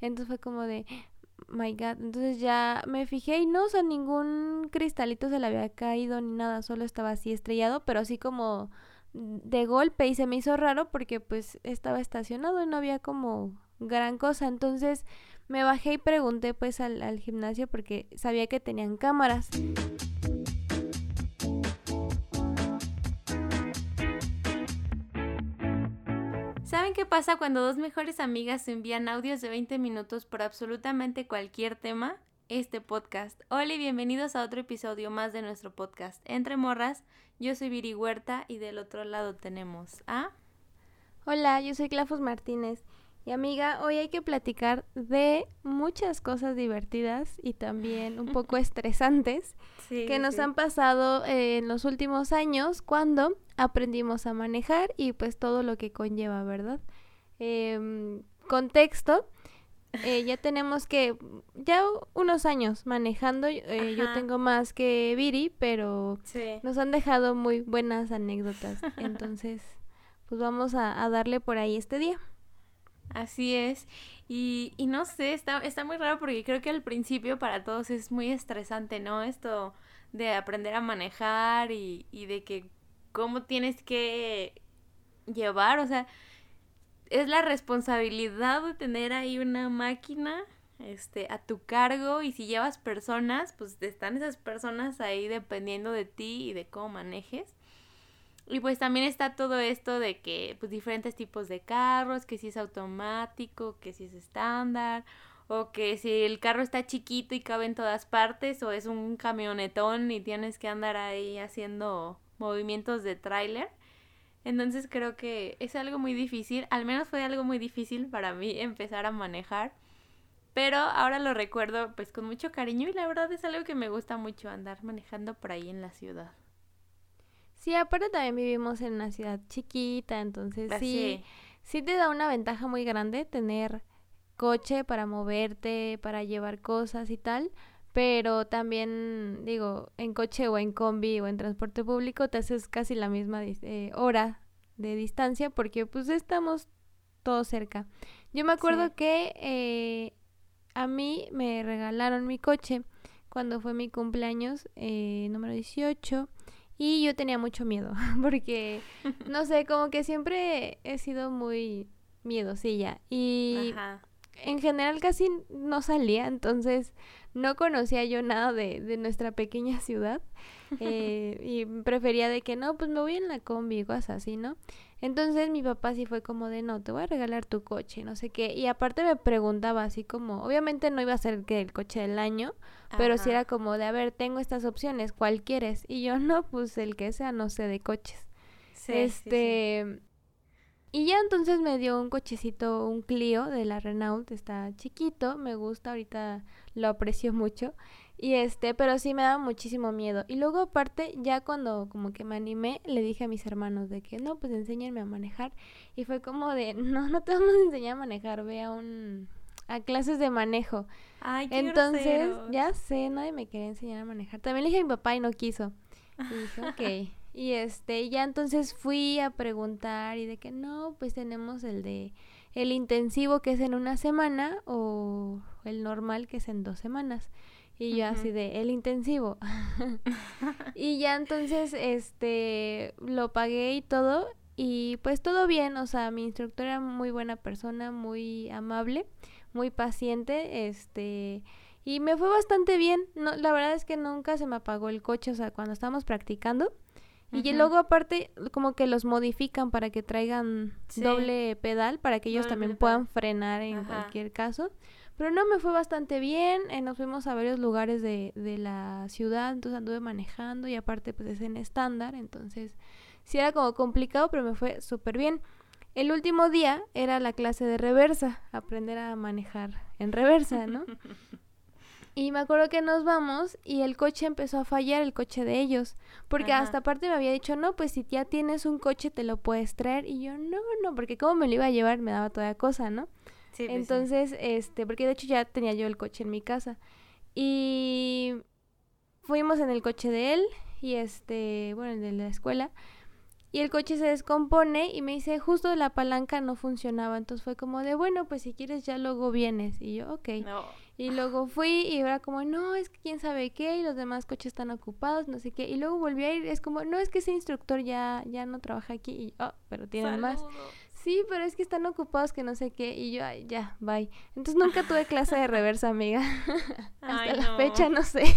Entonces fue como de, my god. Entonces ya me fijé y no, o sea, ningún cristalito se le había caído ni nada, solo estaba así estrellado, pero así como de golpe y se me hizo raro porque pues estaba estacionado y no había como gran cosa. Entonces me bajé y pregunté pues al, al gimnasio porque sabía que tenían cámaras. ¿Saben qué pasa cuando dos mejores amigas envían audios de 20 minutos por absolutamente cualquier tema? Este podcast. Hola y bienvenidos a otro episodio más de nuestro podcast. Entre Morras, yo soy Viri Huerta y del otro lado tenemos a... Hola, yo soy Clafos Martínez. Y amiga, hoy hay que platicar de muchas cosas divertidas y también un poco estresantes que nos han pasado en los últimos años cuando aprendimos a manejar y pues todo lo que conlleva, ¿verdad? Em, contexto, eh, ya tenemos que, ya unos años manejando, eh, yo tengo más que Viri, pero nos han dejado muy buenas anécdotas, entonces pues vamos a darle por ahí este día. Así es. Y, y no sé, está, está muy raro porque creo que al principio para todos es muy estresante, ¿no? Esto de aprender a manejar y, y de que cómo tienes que llevar, o sea, es la responsabilidad de tener ahí una máquina este a tu cargo y si llevas personas, pues están esas personas ahí dependiendo de ti y de cómo manejes. Y pues también está todo esto de que, pues diferentes tipos de carros, que si es automático, que si es estándar, o que si el carro está chiquito y cabe en todas partes, o es un camionetón y tienes que andar ahí haciendo movimientos de tráiler. Entonces creo que es algo muy difícil, al menos fue algo muy difícil para mí empezar a manejar. Pero ahora lo recuerdo pues con mucho cariño y la verdad es algo que me gusta mucho andar manejando por ahí en la ciudad. Sí, aparte también vivimos en una ciudad chiquita, entonces sí, sí te da una ventaja muy grande tener coche para moverte, para llevar cosas y tal, pero también digo, en coche o en combi o en transporte público te haces casi la misma eh, hora de distancia porque pues estamos todos cerca. Yo me acuerdo que eh, a mí me regalaron mi coche cuando fue mi cumpleaños eh, número 18 y yo tenía mucho miedo, porque, no sé, como que siempre he sido muy miedosilla. Y en general casi no salía, entonces no conocía yo nada de, de nuestra pequeña ciudad. Eh, y prefería de que no, pues me voy en la combi, cosas así, ¿no? Entonces mi papá sí fue como de, no, te voy a regalar tu coche, no sé qué. Y aparte me preguntaba así como, obviamente no iba a ser que el coche del año, pero sí era como de, a ver, tengo estas opciones, ¿cuál quieres? Y yo, no, pues el que sea, no sé, de coches. Sí, este... Y ya entonces me dio un cochecito, un Clio de la Renault, está chiquito, me gusta, ahorita lo aprecio mucho. Y este, pero sí me daba muchísimo miedo. Y luego aparte, ya cuando como que me animé, le dije a mis hermanos de que no, pues enséñenme a manejar. Y fue como de, no, no te vamos a enseñar a manejar, ve a un a clases de manejo. Ay, qué Entonces, ya sé, nadie me quería enseñar a manejar. También le dije a mi papá y no quiso. Y dije, ok. Y este, ya entonces fui a preguntar y de que no, pues tenemos el de el intensivo que es en una semana o el normal que es en dos semanas. Y yo así de, el intensivo. y ya entonces, este, lo pagué y todo. Y pues todo bien, o sea, mi instructor era muy buena persona, muy amable, muy paciente, este, y me fue bastante bien. No, la verdad es que nunca se me apagó el coche, o sea, cuando estábamos practicando. Y luego aparte como que los modifican para que traigan doble pedal, para que ellos también puedan frenar en cualquier caso. Pero no, me fue bastante bien, eh, nos fuimos a varios lugares de, de la ciudad, entonces anduve manejando y aparte pues es en estándar, entonces sí era como complicado, pero me fue súper bien. El último día era la clase de reversa, aprender a manejar en reversa, ¿no? Y me acuerdo que nos vamos y el coche empezó a fallar, el coche de ellos. Porque hasta aparte me había dicho, no, pues si ya tienes un coche te lo puedes traer. Y yo, no, no, porque como me lo iba a llevar me daba toda cosa, ¿no? Pues Entonces, este, porque de hecho ya tenía yo el coche en mi casa. Y fuimos en el coche de él y este, bueno, el de la escuela. y el coche se descompone y me dice, justo la palanca no funcionaba. Entonces fue como de, bueno, pues si quieres ya luego vienes. Y yo, ok. Y luego fui y era como, no, es que quién sabe qué, y los demás coches están ocupados, no sé qué. Y luego volví a ir, es como, no, es que ese instructor ya, ya no trabaja aquí. Y, oh, pero tienen más. Sí, pero es que están ocupados que no sé qué. Y yo, ay, ya, bye. Entonces nunca tuve clase de reversa, amiga. Hasta la fecha no sé.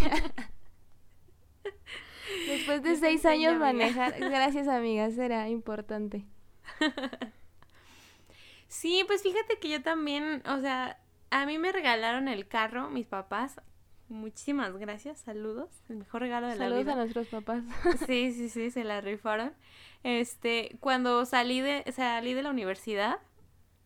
Después de seis años manejar, gracias amigas, era importante. Sí, pues fíjate que yo también, o sea, a mí me regalaron el carro, mis papás. Muchísimas gracias, saludos, el mejor regalo de la vida. Saludos a nuestros papás. Sí, sí, sí, se la rifaron. Este, cuando salí de, salí de la universidad,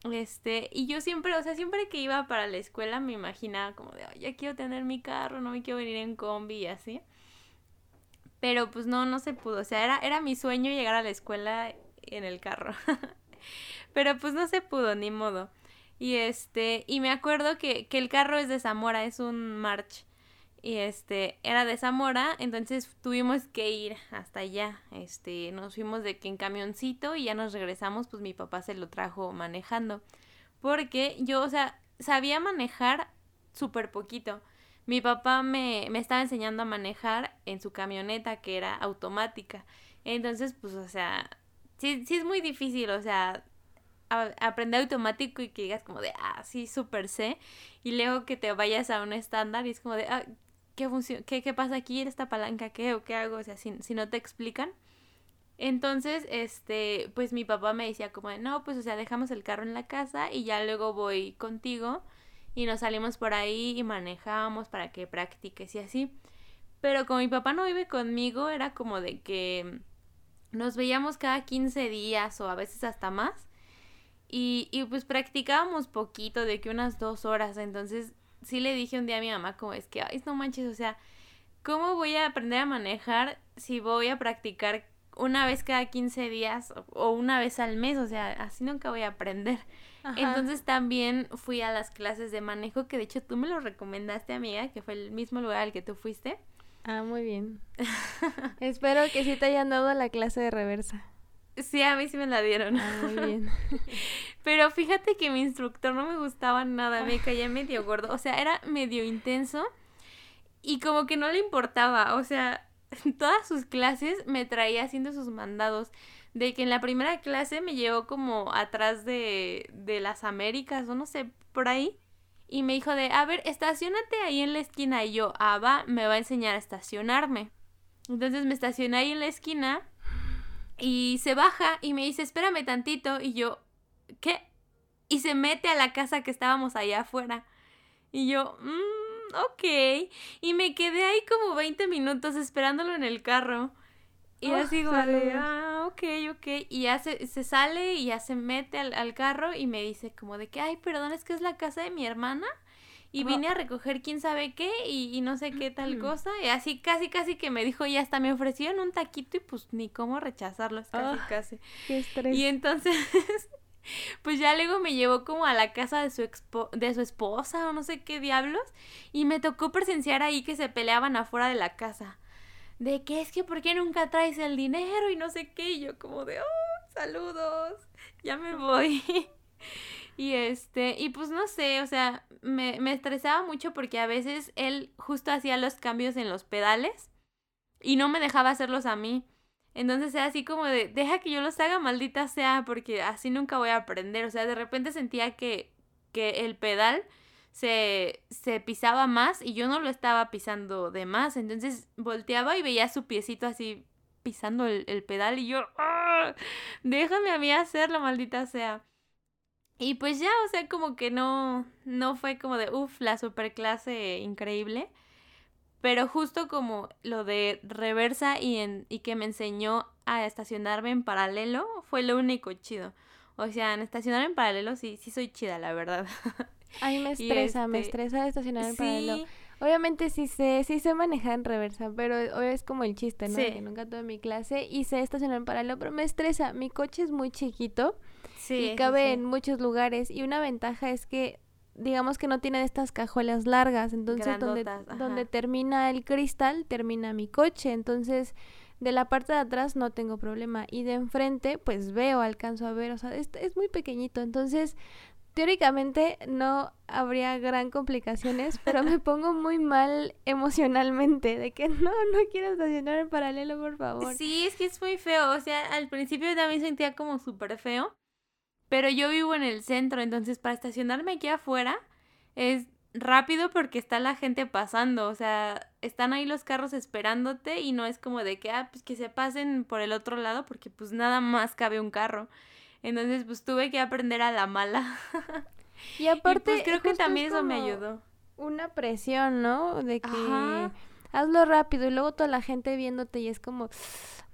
este, y yo siempre, o sea, siempre que iba para la escuela me imaginaba como de, ya quiero tener mi carro, no me quiero venir en combi y así. Pero pues no, no se pudo. O sea, era, era mi sueño llegar a la escuela en el carro. Pero pues no se pudo, ni modo. Y este, y me acuerdo que, que el carro es de Zamora, es un March. Y este, era de Zamora, entonces tuvimos que ir hasta allá. Este, nos fuimos de que en camioncito y ya nos regresamos, pues mi papá se lo trajo manejando. Porque yo, o sea, sabía manejar súper poquito. Mi papá me, me estaba enseñando a manejar en su camioneta que era automática. Entonces, pues, o sea, sí, sí es muy difícil, o sea, aprender automático y que digas como de, ah, sí, súper sé. Y luego que te vayas a un estándar y es como de, ah, ¿qué, qué, qué pasa aquí? ¿Esta palanca qué? ¿O qué hago? O sea, si, si no te explican. Entonces, este, pues mi papá me decía como no, pues, o sea, dejamos el carro en la casa y ya luego voy contigo y nos salimos por ahí y manejamos para que practiques y así. Pero como mi papá no vive conmigo, era como de que nos veíamos cada 15 días o a veces hasta más. Y, y pues practicábamos poquito, de que unas dos horas. Entonces sí le dije un día a mi mamá como es que, ay, no manches, o sea, ¿cómo voy a aprender a manejar si voy a practicar una vez cada 15 días o una vez al mes? O sea, así nunca voy a aprender. Entonces también fui a las clases de manejo, que de hecho tú me lo recomendaste, amiga, que fue el mismo lugar al que tú fuiste. Ah, muy bien. Espero que sí te hayan dado la clase de reversa. Sí, a mí sí me la dieron. Ah, muy bien. Pero fíjate que mi instructor no me gustaba nada, me caía medio gordo, o sea, era medio intenso y como que no le importaba, o sea, todas sus clases me traía haciendo sus mandados de que en la primera clase me llevó como atrás de, de las Américas o no sé, por ahí. Y me dijo de, a ver, estacionate ahí en la esquina. Y yo, ah, va, me va a enseñar a estacionarme. Entonces me estacioné ahí en la esquina y se baja y me dice, espérame tantito. Y yo, ¿qué? Y se mete a la casa que estábamos allá afuera. Y yo, mmm, ok. Y me quedé ahí como 20 minutos esperándolo en el carro. Y así como ah, ok, ok. Y ya se, sale y ya se mete al, carro y me dice como de que, ay, perdón, es que es la casa de mi hermana. Y vine a recoger quién sabe qué y, no sé qué tal cosa. Y así casi, casi que me dijo, y hasta me ofrecieron un taquito y pues ni cómo rechazarlos, casi, casi. Qué estrés. Y entonces, pues ya luego me llevó como a la casa de su, expo de su esposa o no sé qué diablos. Y me tocó presenciar ahí que se peleaban afuera de la casa de que es que ¿por qué nunca traes el dinero y no sé qué? Y yo como de, oh, saludos, ya me voy. y este, y pues no sé, o sea, me, me estresaba mucho porque a veces él justo hacía los cambios en los pedales y no me dejaba hacerlos a mí. Entonces era así como de, deja que yo los haga, maldita sea, porque así nunca voy a aprender. O sea, de repente sentía que, que el pedal se, se pisaba más y yo no lo estaba pisando de más. Entonces volteaba y veía su piecito así pisando el, pedal y yo, ¡ah! déjame a mí hacerlo, maldita sea. Y pues ya, o sea, como que no, no fue como de, uff, la superclase increíble. Pero justo como lo de reversa y, en, y que me enseñó a estacionarme en paralelo fue lo único chido. O sea, en estacionar en paralelo sí, sí soy chida, la verdad. A mí me estresa, me este, estresa estacionar en paralelo. Obviamente sí sé, sí sé manejar en reversa, pero es como el chiste, ¿no? Que nunca tuve mi clase y sé estacionar en paralelo, pero me estresa. Mi coche es muy chiquito y cabe en muchos lugares y una ventaja es que digamos que no tiene estas cajuelas largas, entonces donde, donde termina el cristal termina mi coche, entonces de la parte de atrás no tengo problema y de enfrente pues veo, alcanzo a ver, o sea, es, es muy pequeño, entonces teóricamente no habría gran complicaciones, pero me pongo muy mal emocionalmente de que no, no quiero estacionar en paralelo, por favor. Sí, es que es muy feo, o sea, al principio también sentía como súper feo, pero yo vivo en el centro, entonces para estacionarme aquí afuera es rápido porque está la gente pasando, o sea, están ahí los carros esperándote y no es como de que, ah, pues que se pasen por el otro lado porque pues nada más cabe un carro. Entonces, pues tuve que aprender a la mala. Y aparte, pues, creo que también eso me ayudó. Una presión, ¿no? De que hazlo rápido y luego toda la gente viéndote y es como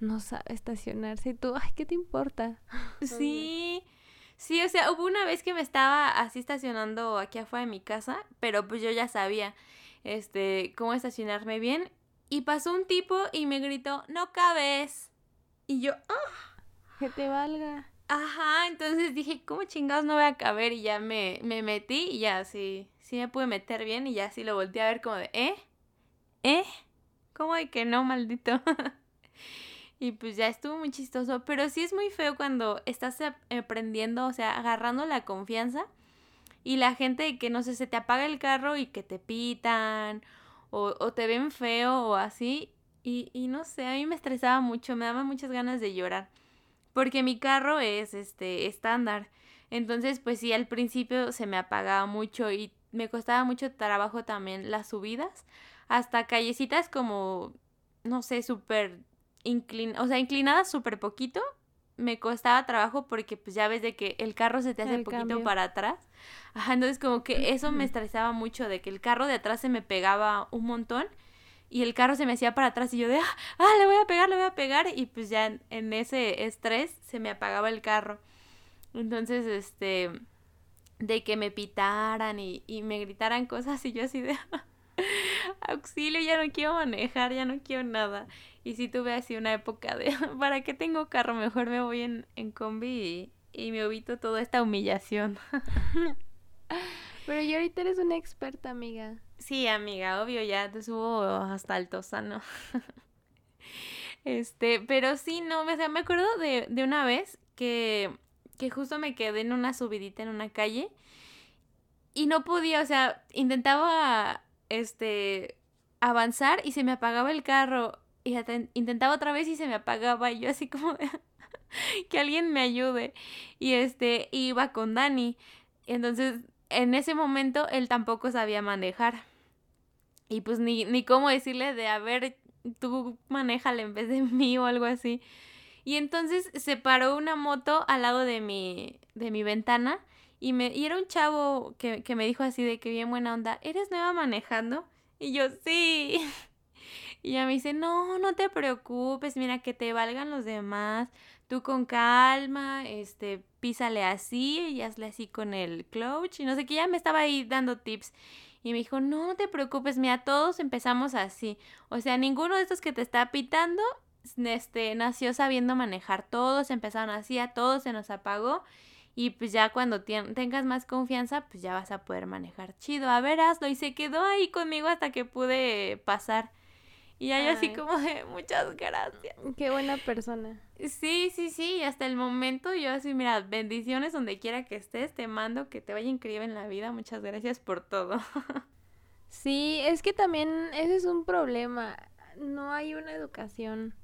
no sabe estacionarse y tú, ay, ¿qué te importa? Sí. Sí, o sea, hubo una vez que me estaba así estacionando aquí afuera de mi casa, pero pues yo ya sabía este cómo estacionarme bien y pasó un tipo y me gritó, "No cabes." Y yo, "Ah, que te valga." Ajá, entonces dije, ¿cómo chingados no voy a caber? Y ya me, me metí y ya sí, sí me pude meter bien y ya sí lo volteé a ver como de, ¿eh? ¿Eh? ¿Cómo de que no, maldito? y pues ya estuvo muy chistoso, pero sí es muy feo cuando estás aprendiendo, o sea, agarrando la confianza y la gente que no sé, se te apaga el carro y que te pitan o, o te ven feo o así. Y, y no sé, a mí me estresaba mucho, me daba muchas ganas de llorar porque mi carro es este estándar. Entonces, pues sí, al principio se me apagaba mucho y me costaba mucho trabajo también las subidas, hasta callecitas como, no sé, súper inclinadas, o sea, inclinadas súper poquito, me costaba trabajo porque pues ya ves de que el carro se te hace poquito para atrás. Ajá, entonces como que eso me estresaba mucho, de que el carro de atrás se me pegaba un montón y el carro se me hacía para atrás y yo de, ah, ah, le voy a pegar, le voy a pegar y pues ya en, ese estrés se me apagaba el carro. Entonces, este, de que me pitaran y, y me gritaran cosas y yo así de, auxilio, ya no quiero manejar, ya no quiero nada. Y sí tuve así una época de, ¿para qué tengo carro? Mejor me voy en, en combi y, y me evito toda esta humillación. Pero yo ahorita eres una experta, amiga. Sí, amiga, obvio, ya te subo hasta el tosano. este, pero sí, no, o sea, me acuerdo de, de una vez que, que justo me quedé en una subidita en una calle y no podía, o sea, intentaba, este, avanzar y se me apagaba el carro y intentaba otra vez y se me apagaba y yo así como que alguien me ayude y este iba con Dani entonces en ese momento él tampoco sabía manejar y pues ni, ni cómo decirle de, a ver, tú manéjale en vez de mí o algo así. Y entonces se paró una moto al lado de mi, de mi ventana y, me, y era un chavo que, que me dijo así de que bien buena onda, ¿eres nueva manejando? Y yo, sí. Y ella me dice, no, no te preocupes, mira que te valgan los demás, tú con calma, este, písale así y hazle así con el clutch y no sé qué, ya me estaba ahí dando tips. Y me dijo, no, no te preocupes, mira, todos empezamos así. O sea, ninguno de estos que te está pitando este, nació sabiendo manejar. Todos empezaron así, a todos se nos apagó. Y pues ya cuando tengas más confianza, pues ya vas a poder manejar chido. A ver, hazlo. Y se quedó ahí conmigo hasta que pude pasar. Y ahí así como de muchas gracias. Qué buena persona. Sí, sí, sí. hasta el momento yo así, mira, bendiciones donde quiera que estés. Te mando que te vaya increíble en la vida. Muchas gracias por todo. sí, es que también ese es un problema. No hay una educación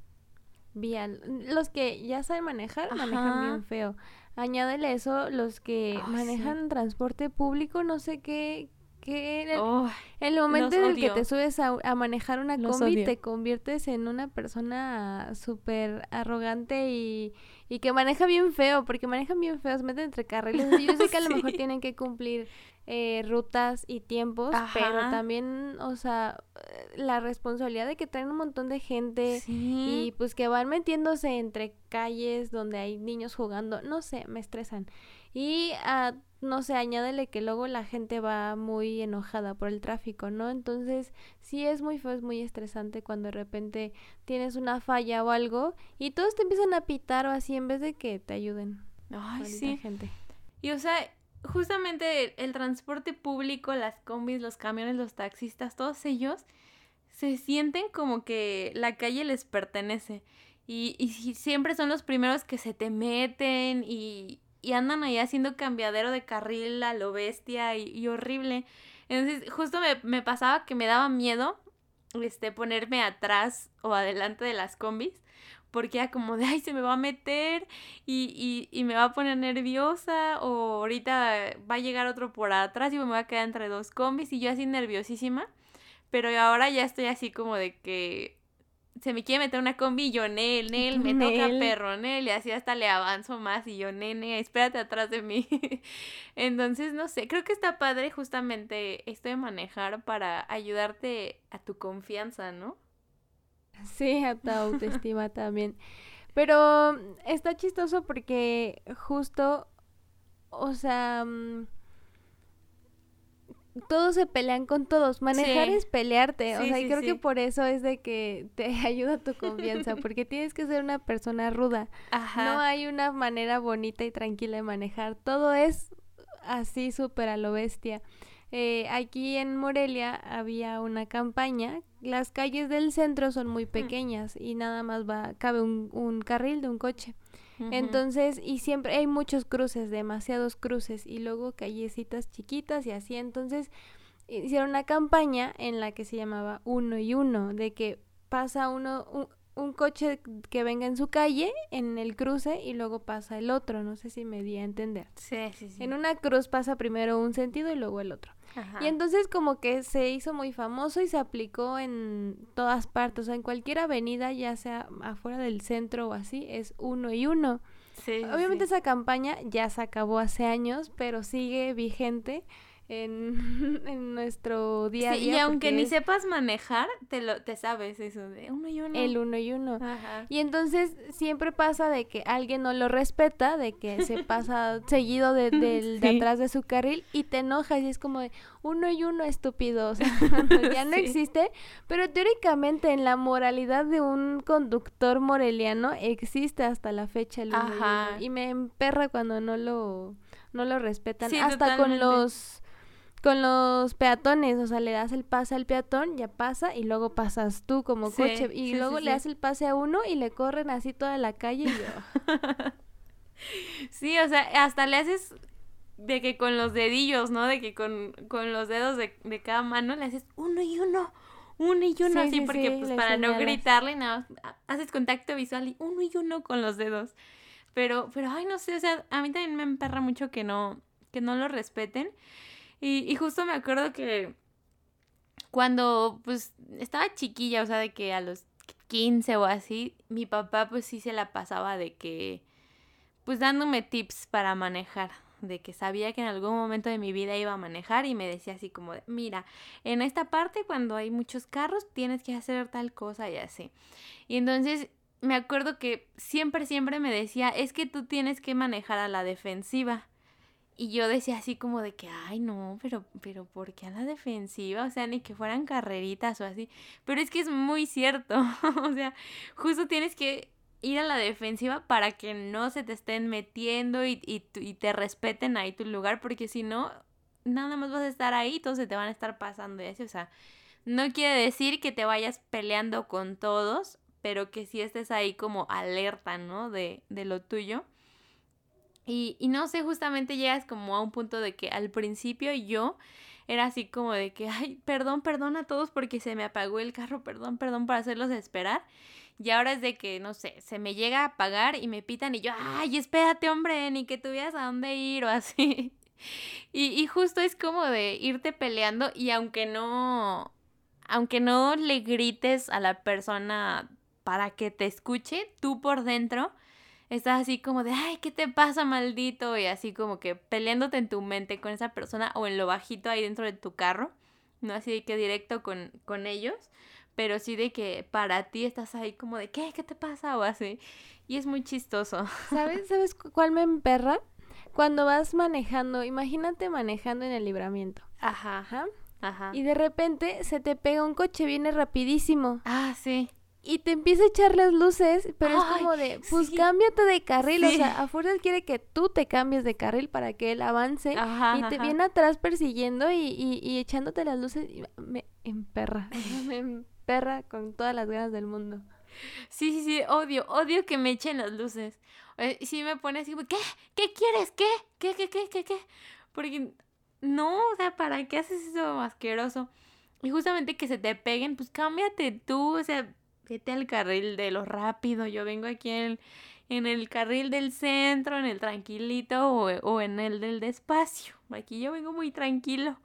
vial. Los que ya saben manejar, manejan bien feo. Añádele eso, los que manejan transporte público, no sé qué, que en el, momento en el que te subes a, manejar una combi te conviertes en una persona súper arrogante y, y, que maneja bien feo, porque manejan bien feo, se meten entre carriles. Yo sé que a lo mejor tienen que cumplir eh, rutas y tiempos, pero también, o sea, la responsabilidad de que traen un montón de gente y pues que van metiéndose entre calles donde hay niños jugando, no sé, me estresan. Y a no sé, añádele que luego la gente va muy enojada por el tráfico, ¿no? Entonces, sí es muy feo, es muy estresante cuando de repente tienes una falla o algo y todos te empiezan a pitar o así en vez de que te ayuden. Ay, sí. Gente. Y o sea, justamente el, transporte público, las combis, los camiones, los taxistas, todos ellos se sienten como que la calle les pertenece. Y, y siempre son los primeros que se te meten y, y andan ahí haciendo cambiadero de carril a lo bestia y, horrible. Entonces, justo me, me, pasaba que me daba miedo este, ponerme atrás o adelante de las combis, porque era como de, ay, se me va a meter y, y, y, me va a poner nerviosa, o ahorita va a llegar otro por atrás y me voy a quedar entre dos combis, y yo así nerviosísima. Pero ahora ya estoy así como de que se me quiere meter una combi y yo, Nel, Nel, me toca perro, Nel, y así hasta le avanzo más y yo, nene, espérate atrás de mí. Entonces, no sé, creo que está padre justamente esto de manejar para ayudarte a tu confianza, ¿no? Sí, a tu autoestima también. Pero está chistoso porque justo, o sea... Mm, todos se pelean con todos. Manejar es pelearte. o sea, y creo que por eso es de que te ayuda tu confianza, porque tienes que ser una persona ruda. No hay una manera bonita y tranquila de manejar. Todo es así súper a lo bestia. Eh, aquí en Morelia había una campaña. Las calles del centro son muy pequeñas y nada más va cabe un, un carril de un coche. Entonces, y siempre hay muchos cruces, demasiados cruces, y luego callecitas chiquitas y así. Entonces, hicieron una campaña en la que se llamaba uno y uno, de que pasa uno, un, un coche que venga en su calle, en el cruce, y luego pasa el otro. No sé si me di a entender. Sí, sí, sí. En una cruz pasa primero un sentido y luego el otro. Y entonces como que se hizo muy famoso y se aplicó en todas partes, o sea, en cualquier avenida, ya sea afuera del centro o así, es uno y uno. Sí, Obviamente esa campaña ya se acabó hace años, pero sigue vigente en, en nuestro día a día. y aunque ni sepas manejar, te lo te sabes eso de uno y uno. El uno y uno. Y entonces siempre pasa de que alguien no lo respeta, de que se pasa seguido de, de atrás de su carril y te enojas y es como de uno y uno estúpido, o sea, ya no existe, pero teóricamente en la moralidad de un conductor moreliano existe hasta la fecha el uno y uno. Y me emperra cuando no lo no lo respetan hasta con los con los peatones, o sea, le das el pase al peatón, ya pasa y luego pasas tú como coche y luego le das el pase a uno y le corren así toda la calle y yo. sí, o sea, hasta le haces de que con los dedillos, ¿no? De que con, con los dedos de, de, cada mano le haces uno y uno, uno y uno, así porque pues para no gritarle nada, haces contacto visual y uno y uno con los dedos. Pero, pero, ay, no sé, o sea, a mí también me emperra mucho que no, que no lo respeten. Y, justo me acuerdo que cuando pues estaba chiquilla, o sea, de que a los 15 o así, mi papá pues sí se la pasaba de que, pues dándome tips para manejar, de que sabía que en algún momento de mi vida iba a manejar y me decía así como de, mira, en esta parte cuando hay muchos carros tienes que hacer tal cosa y así. Y entonces me acuerdo que siempre, siempre me decía, es que tú tienes que manejar a la defensiva. Y yo decía así como de que, ay, no, pero, pero ¿por qué a la defensiva? O sea, ni que fueran carreritas o así. Pero es que es muy cierto. o sea, justo tienes que ir a la defensiva para que no se te estén metiendo y, y, y te respeten ahí tu lugar, porque si no, nada más vas a estar ahí, todos se te van a estar pasando y así. O sea, no quiere decir que te vayas peleando con todos, pero que sí estés ahí como alerta, ¿no? De, de lo tuyo. Y, y no sé, justamente llegas como a un punto de que al principio yo era así como de que, ay, perdón, perdón a todos porque se me apagó el carro, perdón, perdón por hacerlos esperar. Y ahora es de que, no sé, se me llega a apagar y me pitan y yo, ay, espérate, hombre, ni que tuvieras a dónde ir o así. Y, y justo es como de irte peleando y aunque no, aunque no le grites a la persona para que te escuche, tú por dentro estás así como de, ay, ¿qué te pasa, maldito? Y así como que peleándote en tu mente con esa persona o en lo bajito ahí dentro de tu carro, no así de que directo con, con ellos, pero sí de que para ti estás ahí como de, ¿qué? ¿Qué te pasa? O así. Y es muy chistoso. ¿Sabes, ¿Sabes cuál me emperra? Cuando vas manejando, imagínate manejando en el libramiento. Ajá. Ajá. Ajá. Y de repente se te pega un coche, viene rapidísimo. Ah, sí y te empieza a echar las luces, pero es como de, pues cámbiate de carril, o sea, a fuerzas quiere que tú te cambies de carril para que él avance y te viene atrás persiguiendo y, y, echándote las luces, y me emperra, me perra con todas las ganas del mundo. Sí, sí, sí, odio, odio que me echen las luces. Eh, sí me pone así, ¿qué? ¿Qué quieres? ¿Qué? ¿Qué, qué, qué, qué, qué? Porque no, o sea, ¿para qué haces eso asqueroso? Y justamente que se te peguen, pues cámbiate tú, o sea, vete al carril de lo rápido. Yo vengo aquí en el, en el carril del centro, en el tranquilito o, o en el del despacio. Aquí yo vengo muy tranquilo.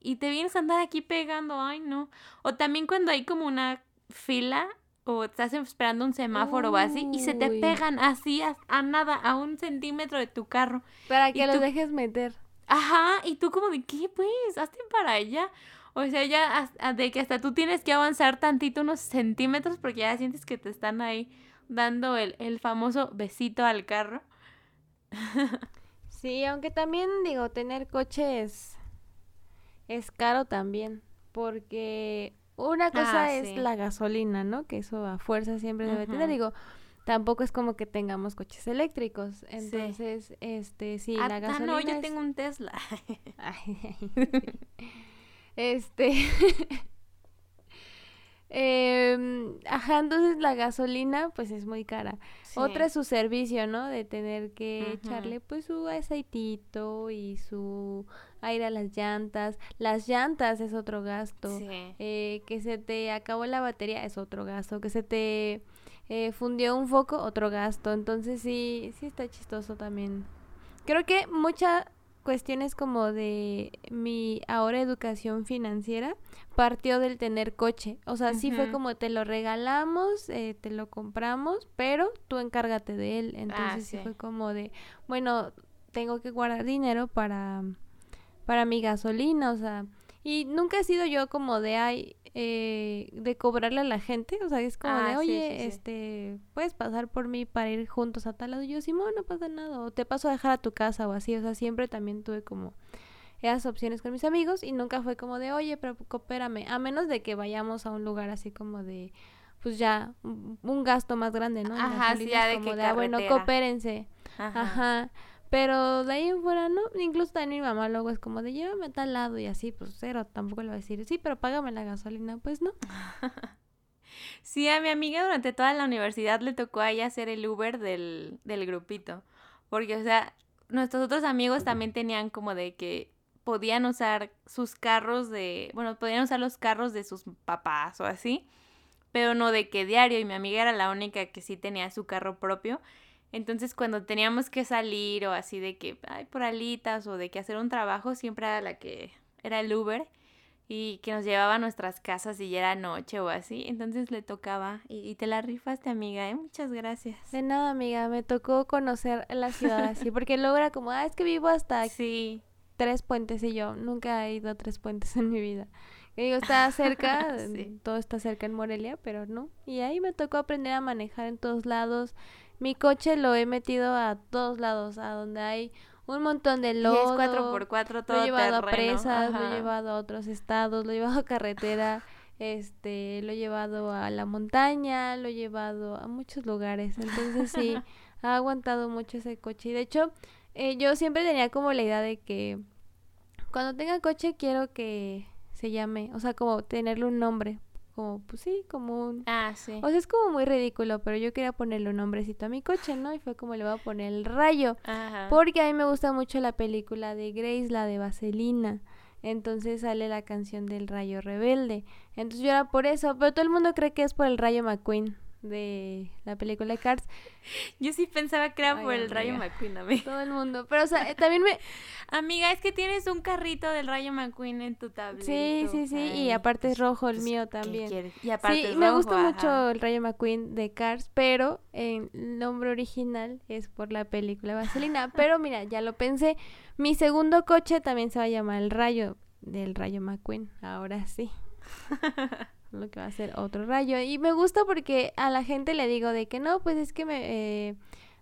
Y te vienes a andar aquí pegando, ay no. O también cuando hay como una fila o estás esperando un semáforo o así y se te pegan así a, nada, a un centímetro de tu carro. Para que los dejes meter. Ajá, y tú como de, ¿qué pues? Hazte para allá. O sea, ya de que hasta tú tienes que avanzar tantito unos centímetros porque ya sientes que te están ahí dando el, el famoso besito al carro. sí, aunque también digo, tener coche es, es caro también. Porque una cosa ah, es la gasolina, ¿no? Que eso a fuerza siempre debe tener. Digo, tampoco es como que tengamos coches eléctricos. Entonces, este, sí, ah, la gasolina. Ah, no, yo tengo un Tesla. este. eh, ajá, entonces la gasolina, pues es muy cara. Otra es su servicio, ¿no? De tener que echarle, pues, su aceitito y su aire a las llantas. Las llantas es otro gasto. Eh, que se te acabó la batería es otro gasto. Que se te eh, fundió un foco, otro gasto. Entonces sí, sí está chistoso también. Creo que muchas cuestiones como de mi ahora educación financiera partió del tener coche. O sea, sí fue como te lo regalamos, eh, te lo compramos, pero tú encárgate de él. Ah, Entonces sí fue como de, bueno, tengo que guardar dinero para para mi gasolina, o sea, y nunca he sido yo como de ay eh, de cobrarle a la gente, o sea, es como de, ah, oye, este, puedes pasar por mí para ir juntos a tal lado. Y yo, Simón, no pasa nada, o te paso a dejar a tu casa o así, o sea, siempre también tuve como esas opciones con mis amigos y nunca fue como de, oye, pero coopérame, a menos de que vayamos a un lugar así como de, pues ya, un, gasto más grande, ¿no? Ajá, sí, ya de como de, ah, bueno, coopérense. Ajá. Pero de ahí en fuera, no, incluso también mi mamá luego es como de llévame a tal lado y así, pues cero, tampoco le va a decir, sí, pero págame la gasolina, pues no. sí, a mi amiga durante toda la universidad le tocó a ella hacer el Uber del, del grupito, porque, o sea, nuestros otros amigos también tenían como de que podían usar sus carros de, bueno, podían usar los carros de sus papás o así, pero no de que diario, y mi amiga era la única que sí tenía su carro propio. Entonces cuando teníamos que salir o así de que, ay, por alitas o de que hacer un trabajo, siempre era la que era el Uber y que nos llevaba a nuestras casas y ya era noche o así. Entonces le tocaba y, te la rifaste, amiga, ¿eh? Muchas gracias. De nada, amiga, me tocó conocer la ciudad así, porque luego era como, ah, es que vivo hasta sí. tres puentes y yo nunca he ido a tres puentes en mi vida. Y digo, está cerca, todo está cerca en Morelia, pero no. Y ahí me tocó aprender a manejar en todos lados mi coche lo he metido a todos lados, a donde hay un montón de lodo. Y es 4x4 todo Lo he llevado a presas, lo he llevado a otros estados, lo he llevado a carretera, este, lo he llevado a la montaña, lo he llevado a muchos lugares. Entonces sí, ha aguantado mucho ese coche. Y de hecho, eh, yo siempre tenía como la idea de que cuando tenga coche quiero que se llame, o sea, como tenerle un nombre, como, pues sí, como un... Ah, sí. O sea, es como muy ridículo, pero yo quería ponerle un nombrecito a mi coche, ¿no? Y fue como le voy a poner el rayo. Ajá. Porque a mí me gusta mucho la película de Grace, la de Vaselina. Entonces sale la canción del rayo rebelde. Entonces yo era por eso, pero todo el mundo cree que es por el rayo McQueen de la película de Cars. Yo sí pensaba que era por el Rayo McQueen, amiga. Todo el mundo. Pero, o sea, eh, también me... Amiga, es que tienes un carrito del Rayo McQueen en tu tableta. Sí, sí, sí. y aparte es rojo el pues, mío también. Y aparte sí, me gusta mucho el Rayo McQueen de Cars, pero el nombre original es por la película Vaselina. pero mira, ya lo pensé. Mi segundo coche también se va a llamar el Rayo del Rayo McQueen. Ahora sí. Lo que va a ser otro rayo. Y me gusta porque a la gente le digo de que no, pues es que me eh,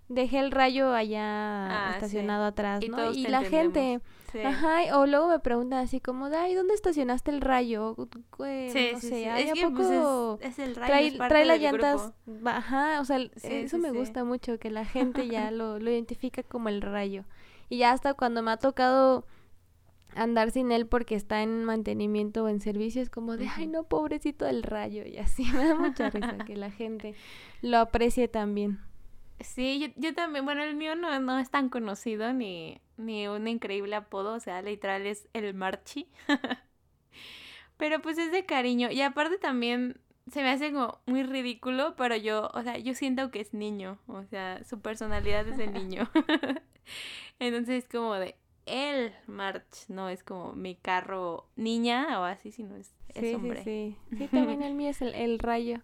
dejé el rayo allá ah, estacionado atrás, ¿no? Y, la gente, ajá, o luego me preguntan así como, ay, ¿dónde estacionaste el rayo? sí, no sé, ¿a pues, poco es, el rayo, trae, las llantas, ajá, o sea, eso me gusta mucho, que la gente ya lo, lo identifica como el rayo. Y ya hasta cuando me ha tocado andar sin él porque está en mantenimiento o en servicio es como de, ay no, pobrecito del rayo y así, me da mucha risa que la gente lo aprecie también. Sí, yo, yo también, bueno, el mío no, no es tan conocido ni, ni un increíble apodo, o sea, literal es el Marchi. pero pues es de cariño y aparte también se me hace como muy ridículo, pero yo, o sea, yo siento que es niño, o sea, su personalidad es de niño. Entonces es como de, el March, no es como mi carro niña o así, sino es, es hombre. Sí, sí, sí. también el mío es el, rayo.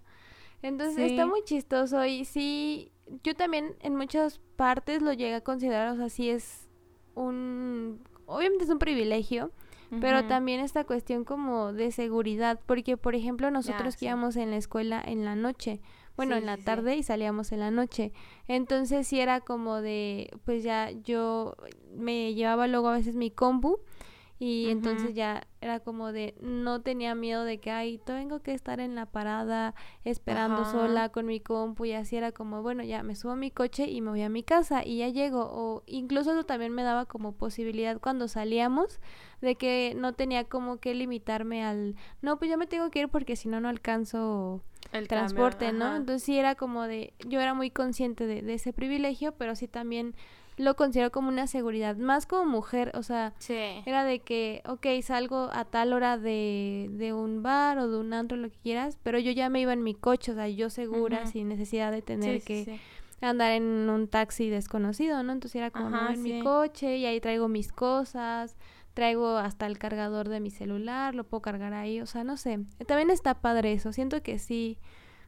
Entonces está muy chistoso y sí, yo también en muchas partes lo llegué a considerar, o sea, sí es un, obviamente es un privilegio, pero también esta cuestión como de seguridad, porque por ejemplo nosotros que íbamos en la escuela en la noche, bueno, en la tarde y salíamos en la noche. Entonces sí era como de, pues ya yo me llevaba luego a veces mi compu y entonces ya era como de, no tenía miedo de que, ay, tengo que estar en la parada esperando sola con mi compu y así era como, bueno, ya me subo a mi coche y me voy a mi casa y ya llego. O incluso eso también me daba como posibilidad cuando salíamos de que no tenía como que limitarme al, no, pues yo me tengo que ir porque si no, no alcanzo el transporte, ¿no? Entonces sí era como de, yo era muy consciente de, de ese privilegio, pero sí también lo considero como una seguridad, más como mujer, o sea, era de que, ok, salgo a tal hora de, de un bar o de un antro, lo que quieras, pero yo ya me iba en mi coche, o sea, yo segura, sin necesidad de tener que andar en un taxi desconocido, ¿no? Entonces era como en mi coche y ahí traigo mis cosas, traigo hasta el cargador de mi celular, lo puedo cargar ahí, o sea, no sé, también está padre eso, siento que sí,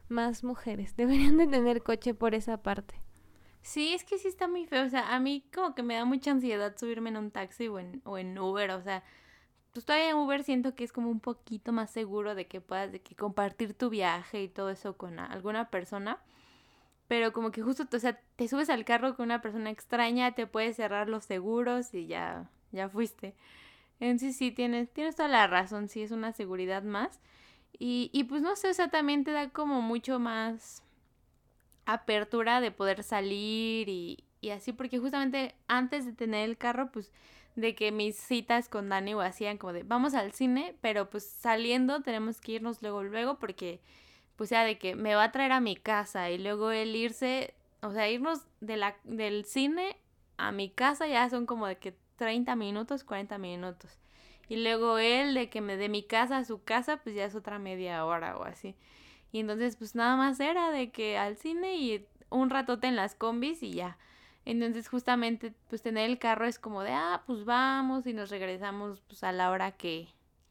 más mujeres deberían de tener coche por esa parte. Sí, es que sí está muy feo. O sea, a mí como que me da mucha ansiedad subirme en un taxi o en, o en Uber. O sea, pues todavía en Uber siento que es como un poquito más seguro de que puedas de que compartir tu viaje y todo eso con alguna persona. Pero como que justo, o sea, te subes al carro con una persona extraña, te puedes cerrar los seguros y ya, ya fuiste. Entonces sí, tienes, tienes toda la razón, sí es una seguridad más. Y, y pues no sé, o sea, también te da como mucho más apertura de poder salir y, y así, porque justamente antes de tener el carro, pues de que mis citas con Dani o hacían como de vamos al cine, pero pues saliendo tenemos que irnos luego, luego, porque pues ya de que me va a traer a mi casa y luego él irse, o sea, irnos de la, del cine a mi casa ya son como de que 30 minutos, 40 minutos. Y luego él de que me de mi casa a su casa, pues ya es otra media hora o así. Y entonces pues nada más era de que al cine y un ratote en las combis y ya. Entonces justamente pues tener el carro es como de, ah, pues vamos y nos regresamos pues a la hora que,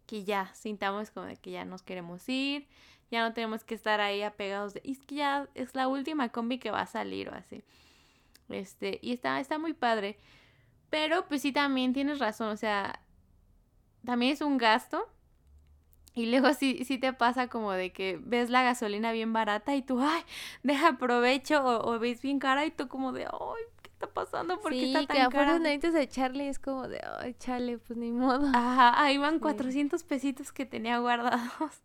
que ya sintamos como de que ya nos queremos ir, ya no tenemos que estar ahí apegados de, es que ya es la última combi que va a salir o así. Este, y está, está muy padre. Pero pues sí también tienes razón, o sea, también es un gasto y luego sí, sí te pasa como de que ves la gasolina bien barata y tú, ay, deja provecho, o, ves bien cara y tú como de, ay, ¿qué está pasando? ¿Por qué está tan que afuera necesitas echarle es como de, ay, chale, pues ni modo. Ajá, ahí van 400 pesitos que tenía guardados.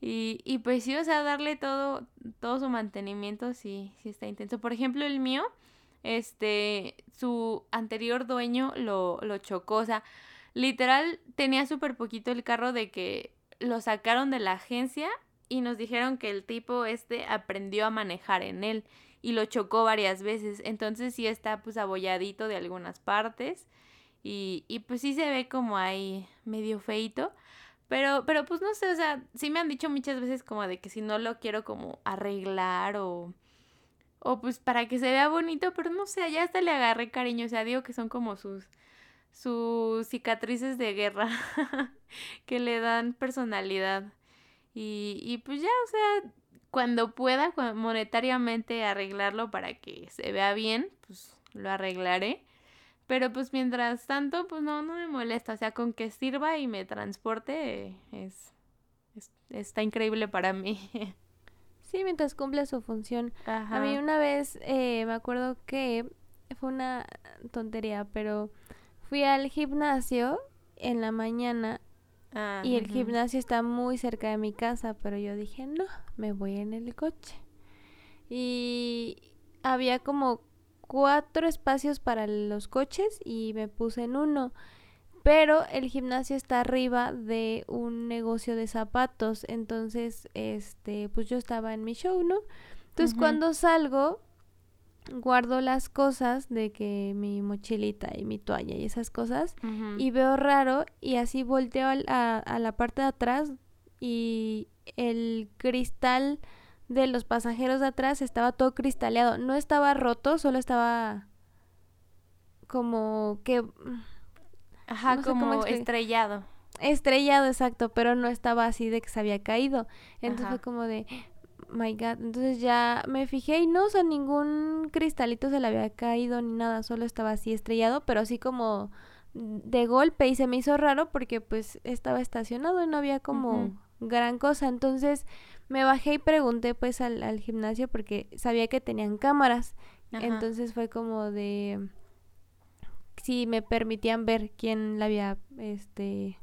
Y, y pues sí, o sea, darle todo, todo su mantenimiento sí, sí está intenso. Por ejemplo, el mío, este, su anterior dueño lo, lo chocó, o sea, Literal, tenía súper poquito el carro de que lo sacaron de la agencia y nos dijeron que el tipo este aprendió a manejar en él y lo chocó varias veces. Entonces sí está pues abolladito de algunas partes y, y pues sí se ve como ahí medio feito. Pero, pero pues no sé, o sea, sí me han dicho muchas veces como de que si no lo quiero como arreglar o, o pues para que se vea bonito, pero no sé, ya hasta le agarré cariño, o sea, digo que son como sus sus cicatrices de guerra que le dan personalidad. Y, y pues ya, o sea, cuando pueda monetariamente arreglarlo para que se vea bien, pues lo arreglaré. Pero pues mientras tanto, pues no, no me molesta. O sea, con que sirva y me transporte es, está increíble para mí. Sí, mientras cumple su función. A mí una vez eh, me acuerdo que fue una tontería, pero Fui al gimnasio en la mañana ah, y el gimnasio está muy cerca de mi casa, pero yo dije, no, me voy en el coche. Y había como cuatro espacios para los coches y me puse en uno. Pero el gimnasio está arriba de un negocio de zapatos, entonces, este, pues yo estaba en mi show, ¿no? Entonces cuando salgo, guardo las cosas de que mi mochilita y mi toalla y esas cosas y veo raro y así volteo a, a, la parte de atrás y el cristal de los pasajeros de atrás estaba todo cristaleado. No estaba roto, solo estaba como que... Ajá, como estrellado. Estrellado, exacto, pero no estaba así de que se había caído. Entonces fue como de, my god. Entonces ya me fijé y no, o sea, ningún cristalito se le había caído ni nada, solo estaba así estrellado, pero así como de golpe y se me hizo raro porque pues estaba estacionado y no había como gran cosa. Entonces me bajé y pregunté pues al, al gimnasio porque sabía que tenían cámaras. Entonces fue como de si me permitían ver quién la había este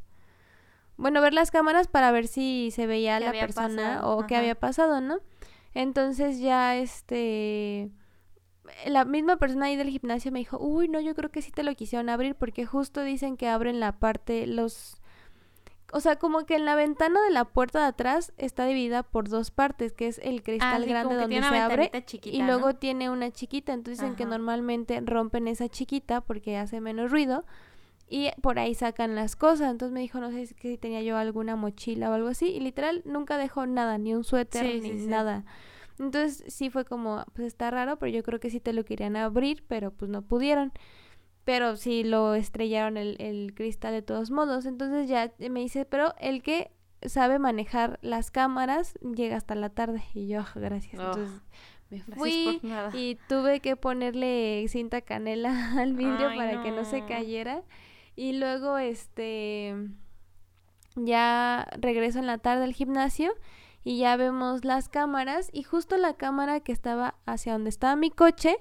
bueno, ver las cámaras para ver si se veía la persona o qué había pasado, ¿no? Entonces ya este la misma persona ahí del gimnasio me dijo, "Uy, no, yo creo que sí te lo quisieron abrir porque justo dicen que abren la parte los o sea, como que en la ventana de la puerta de atrás está dividida por dos partes, que es el cristal ah, grande donde se abre y luego tiene una chiquita, entonces dicen que normalmente rompen esa chiquita porque hace menos ruido y por ahí sacan las cosas. Entonces me dijo, no sé si tenía yo alguna mochila o algo así. Y literal nunca dejó nada, ni un suéter, ni nada. Entonces sí fue como, pues está raro, pero yo creo que sí te lo querían abrir, pero pues no pudieron. Pero sí lo estrellaron el, el cristal de todos modos. Entonces ya me dice, pero el que sabe manejar las cámaras llega hasta la tarde. Y yo, ah, gracias. Oh, Entonces me fui y tuve que ponerle cinta canela al vidrio para que no se cayera. Y luego, este, ya regreso en la tarde al gimnasio y ya vemos las cámaras y justo la cámara que estaba hacia donde estaba mi coche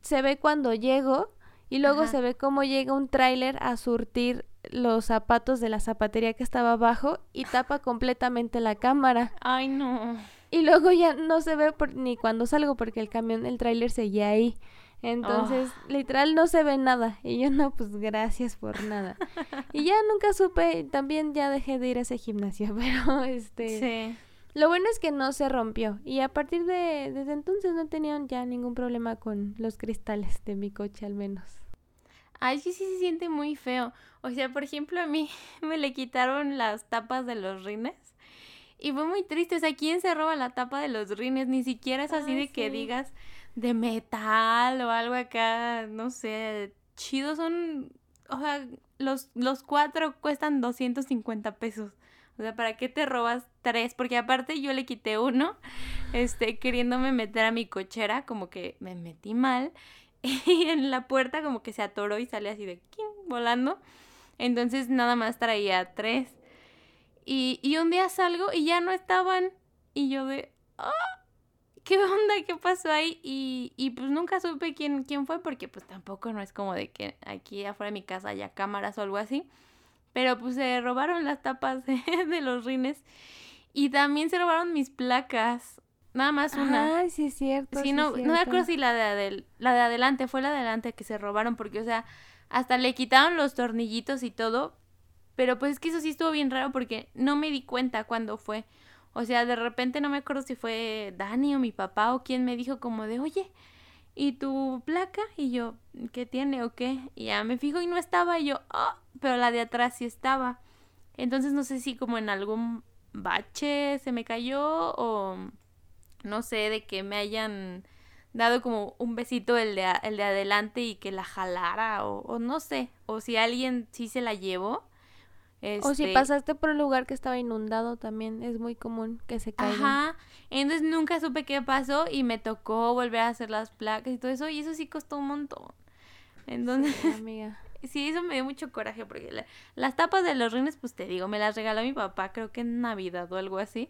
se ve cuando llego y luego se ve cómo llega un tráiler a surtir los zapatos de la zapatería que estaba abajo y tapa completamente la cámara. Ay, no. Y luego ya no se ve ni cuando salgo porque el camión, el tráiler seguía ahí. Entonces, oh. literal no se ve nada. Y yo no, pues gracias por nada. y ya nunca supe, también ya dejé de ir a ese gimnasio, pero este... Sí. Lo bueno es que no se rompió. Y a partir de desde entonces no tenían ya ningún problema con los cristales de mi coche al menos. Ay, sí, sí se siente muy feo. O sea, por ejemplo, a mí me le quitaron las tapas de los rines. Y fue muy triste. O sea, ¿quién se roba la tapa de los rines? Ni siquiera es así de que digas de metal o algo acá, no sé, chido son, o sea, los, los cuatro cuestan 250 pesos. O sea, ¿para qué te robas tres? Porque aparte yo le quité uno, este, queriéndome meter a mi cochera, como que me metí mal. Y en la puerta como que se atoró y sale así de volando. Entonces nada más traía tres. Y, y un día salgo y ya no estaban. Y yo de... ¡Ah! ¿qué onda? ¿Qué pasó ahí? Y, y pues nunca supe quién, quién fue porque pues tampoco no es como de que aquí afuera de mi casa haya cámaras o algo así. Pero pues se robaron las tapas de, los rines y también se robaron mis placas. Nada más una. Ay, sí es cierto. Sí, no, no me acuerdo si la de, la de adelante fue la de adelante que se robaron porque, o sea, hasta le quitaron los tornillitos y todo. Pero pues es que eso sí estuvo bien raro porque no me di cuenta cuándo fue. O sea, de repente no me acuerdo si fue Dani o mi papá o quien me dijo como de, oye, ¿y tu placa? Y yo, ¿qué tiene o qué? Y ya me fijo y no estaba. Y yo, oh, pero la de atrás sí estaba. Entonces no sé si como en algún bache se me cayó o no sé, de que me hayan dado como un besito el de, el de adelante y que la jalara o, o no sé, o si alguien sí se la llevó o si este pasaste por un lugar que estaba inundado también, es muy común que se caigan. Ajá, entonces nunca supe qué pasó y me tocó volver a hacer las placas y todo eso y eso sí costó un montón. Entonces, sí, amiga. sí eso me dio mucho coraje porque las tapas de los rines, pues te digo, me las regaló mi papá, creo que en Navidad o algo así.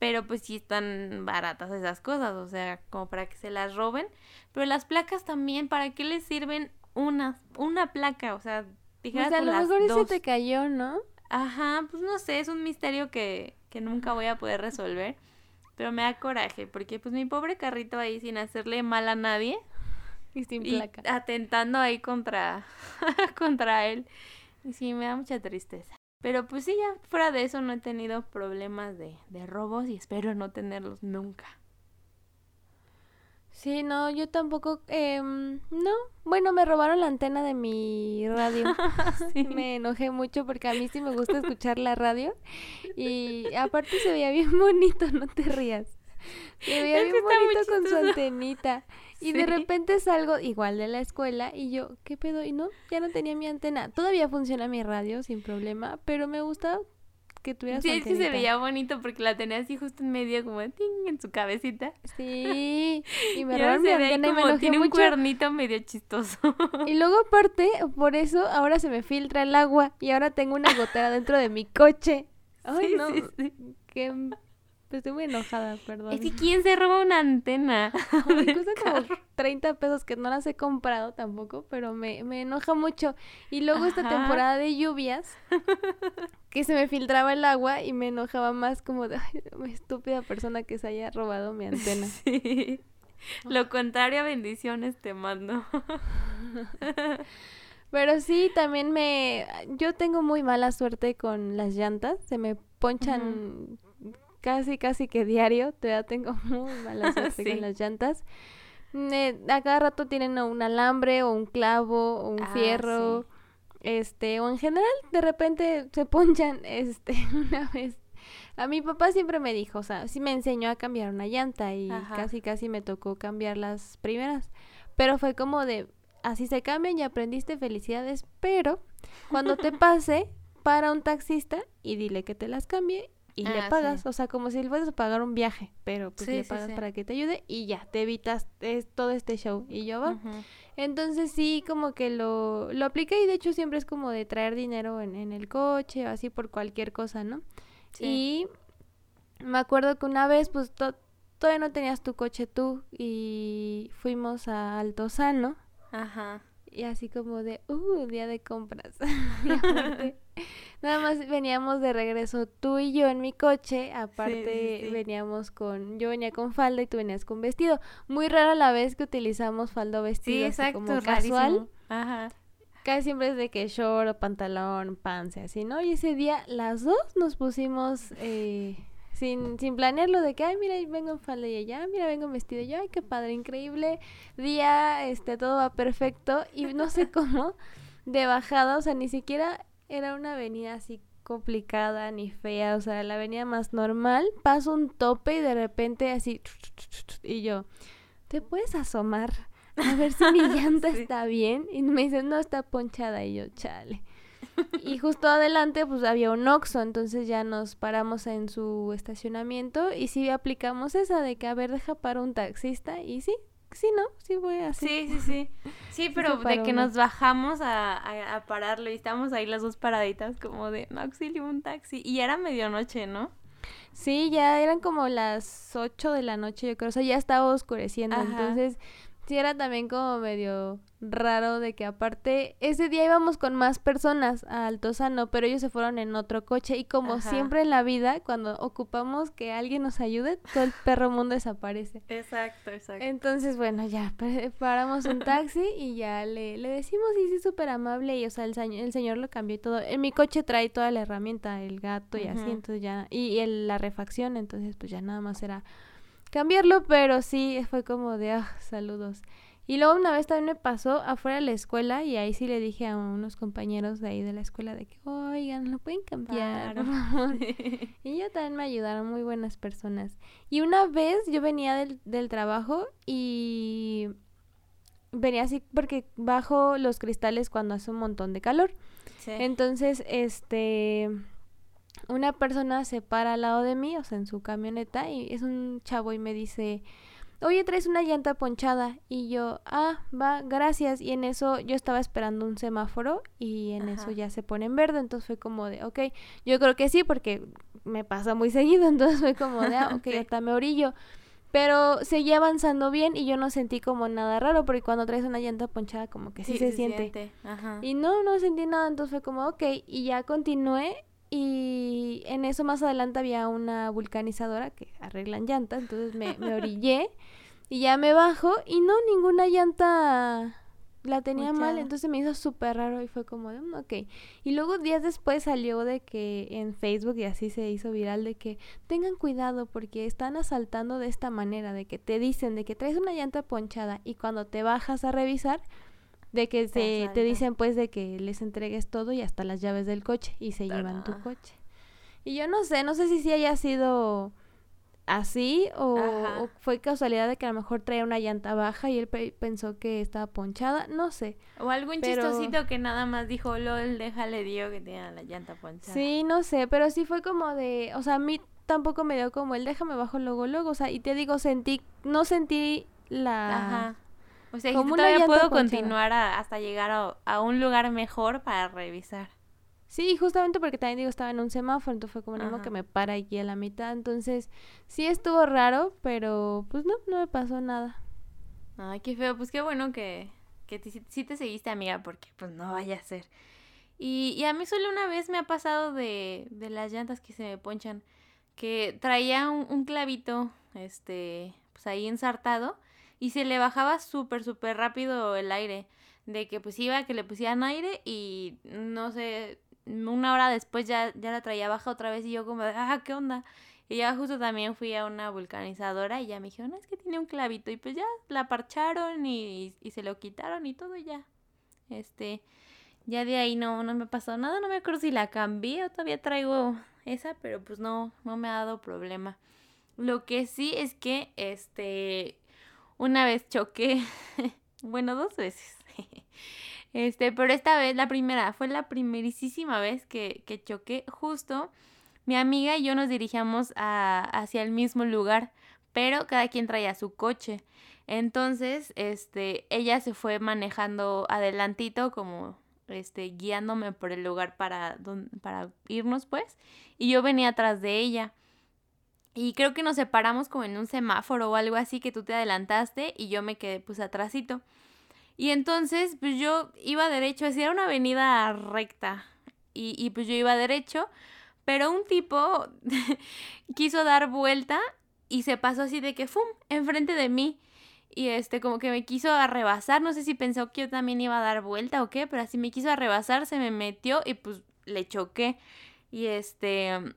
Pero pues sí están baratas esas cosas, o sea, como para que se las roben. Pero las placas también, ¿para qué les sirven una, una placa? O sea, o sea, a lo mejor ese te cayó, ¿no? Ajá, pues no sé, es un misterio que, que nunca voy a poder resolver. Pero me da coraje, porque pues mi pobre carrito ahí sin hacerle mal a nadie. Y sin placa. atentando ahí contra, contra él. Y sí, me da mucha tristeza. Pero pues sí, ya fuera de eso no he tenido problemas de, de robos y espero no tenerlos nunca. Sí, no, yo tampoco, eh, no, bueno, me robaron la antena de mi radio. sí. Me enojé mucho porque a mí sí me gusta escuchar la radio y aparte se veía bien bonito, no te rías. Se veía bien bonito con su antenita. Y de repente salgo igual de la escuela y yo, ¿qué pedo? Y no, ya no tenía mi antena. Todavía funciona mi radio sin problema, pero me gusta que tuviera Sí, es que se veía bonito porque la tenía así justo en medio, como ting, en su cabecita. Sí, y me robaron mi antena y me tiene un cuernito medio chistoso. Y luego aparte, por eso ahora se me filtra el agua y ahora tengo una gotera dentro de mi coche. Ay, no, sí, sí. qué pues estoy muy enojada, perdón. Es que ¿quién se roba una antena? Ay, cuesta como 30 pesos que no las he comprado tampoco, pero me, me enoja mucho. Y luego esta temporada de lluvias, que se me filtraba el agua y me enojaba más como de, ay, estúpida persona que se haya robado mi antena. Sí. Lo contrario a bendiciones te mando. Pero sí, también me... Yo tengo muy mala suerte con las llantas. Se me ponchan casi, casi que diario. Todavía tengo muy mala suerte con las llantas. a cada rato tienen un alambre o un clavo o un fierro. Este, o en general, de repente se ponchan, este, una vez. A mi papá siempre me dijo, o sea, sí me enseñó a cambiar una llanta y casi, casi me tocó cambiar las primeras. Pero fue como de, así se cambian y aprendiste felicidades, pero cuando te pase, para un taxista y dile que te las cambie y le ah, pagas, o sea, como si le fueras a pagar un viaje, pero pues le pagas para que te ayude y ya, te evitas todo este show y yo va. Entonces sí, como que lo, lo apliqué y de hecho siempre es como de traer dinero en, en el coche o así por cualquier cosa, ¿no? Y me acuerdo que una vez, pues todavía no tenías tu coche tú y fuimos a Altozano. Ajá. Y así como de, uh, día de compras. nada más veníamos de regreso tú y yo en mi coche. Aparte veníamos con, yo venía con falda y tú venías con vestido. Muy rara la vez que utilizamos falda o vestido. exacto, como casual. Ajá. Casi siempre es de que short o pantalón, pants, así, ¿no? Y ese día las dos nos pusimos eh, sin, sin planearlo de que, ay, mira, vengo en falda y ella, mira, vengo en vestido. Y yo, ay, qué padre, increíble día, este, todo va perfecto. Y no sé cómo, de bajada, o sea, ni siquiera era una avenida así complicada ni fea, o sea, la avenida más normal. Paso un tope y de repente así, y yo, ¿te puedes asomar? A ver si mi llanta está bien. Y me dicen, no, está ponchada. Y yo, chale y justo adelante pues había un Oxxo, entonces ya nos paramos en su estacionamiento y sí aplicamos esa de que a ver deja para un taxista y sí, sí, ¿no? Sí voy así. Sí, sí, sí. Sí, pero de que nos bajamos a, a, pararlo y estamos ahí las dos paraditas como de auxilio un taxi y era medianoche, ¿no? Sí, ya eran como las 8 de la noche, yo creo, o sea, ya estaba oscureciendo, entonces sí era también como medio raro de que aparte ese día íbamos con más personas a Altozano, pero ellos se fueron en otro coche y como siempre en la vida, cuando ocupamos que alguien nos ayude, todo el perro mundo desaparece. Exacto, exacto. Entonces, bueno, ya paramos un taxi y ya le, le decimos y sí, súper amable y o sea, el, el, señor lo cambió y todo. En mi coche trae toda la herramienta, el gato y así, entonces ya, y, el, la refacción, entonces pues ya nada más era cambiarlo, pero sí fue como de, ah, saludos. Y luego una vez también me pasó afuera de la escuela y ahí sí le dije a unos compañeros de ahí de la escuela de que, oigan, lo pueden cambiar. y ya también me ayudaron, muy buenas personas. Y una vez yo venía del, del trabajo y venía así porque bajo los cristales cuando hace un montón de calor. Entonces, este una persona se para al lado de mí, o sea, en su camioneta, y es un chavo y me dice, oye, traes una llanta ponchada. Y yo, ah, va, gracias. Y en eso yo estaba esperando un semáforo y en eso ya se pone en verde. Entonces fue como de, ok, yo creo que sí, porque me pasa muy seguido. Entonces fue como de, ah, ok, hasta me orillo. Pero seguía avanzando bien y yo no sentí como nada raro, porque cuando traes una llanta ponchada como que sí, se, siente. Y no, no sentí nada, entonces fue como, ok, y ya continué y en eso más adelante había una vulcanizadora que arreglan llantas, entonces me, me orillé y ya me bajo y no, ninguna llanta la tenía mal, entonces me hizo súper raro y fue como, de, mm, ok. Y luego días después salió de que en Facebook y así se hizo viral de que tengan cuidado porque están asaltando de esta manera, de que te dicen de que traes una llanta ponchada y cuando te bajas a revisar, de que se, te dicen pues de que les entregues todo y hasta las llaves del coche y se llevan tu coche. Y yo no sé, no sé si sí haya sido así o, fue casualidad de que a lo mejor traía una llanta baja y él pensó que estaba ponchada, no sé. O algún chistosito que nada más dijo, lol, déjale dio que tenía la llanta ponchada. Sí, no sé, pero sí fue como de, o sea, a mí tampoco me dio como el déjame bajo luego, luego, o sea, y te digo, sentí, no sentí la... Ajá. O sea, como todavía puedo continuar hasta llegar a, a un lugar mejor para revisar. Sí, justamente porque también digo, estaba en un semáforo, entonces fue como mismo que me para aquí a la mitad. Entonces, sí estuvo raro, pero pues no, no me pasó nada. Ay, qué feo. Pues qué bueno que, que sí te seguiste, amiga, porque pues no vaya a ser. Y, y a mí solo una vez me ha pasado de, de las llantas que se me ponchan, que traía un, un clavito, este, pues ahí ensartado, y se le bajaba súper, súper rápido el aire. De que pues iba que le pusieran aire y no sé, una hora después ya, ya la traía baja otra vez y yo como, ah, ¿qué onda? Y ya justo también fui a una vulcanizadora y ya me dijeron, es que tiene un clavito. Y pues ya la parcharon y, y, se lo quitaron y todo ya. Este, ya de ahí no, no me pasó nada. No me acuerdo si la cambié o todavía traigo esa, pero pues no, no me ha dado problema. Lo que sí es que, este, una vez choqué, bueno, dos veces. Este, pero esta vez, la primera, fue la primerísima vez que, que choqué. Justo mi amiga y yo nos dirigíamos a, hacia el mismo lugar, pero cada quien traía su coche. Entonces, este, ella se fue manejando adelantito, como este, guiándome por el lugar para, para irnos, pues, y yo venía atrás de ella. Y creo que nos separamos como en un semáforo o algo así, que tú te adelantaste y yo me quedé pues atrásito. Y entonces, pues yo iba derecho, así era una avenida recta. Y, y pues yo iba derecho, pero un tipo quiso dar vuelta y se pasó así de que, ¡fum!, enfrente de mí. Y este, como que me quiso arrebasar, no sé si pensó que yo también iba a dar vuelta o qué, pero así me quiso arrebasar, se me metió y pues le choqué. Y este,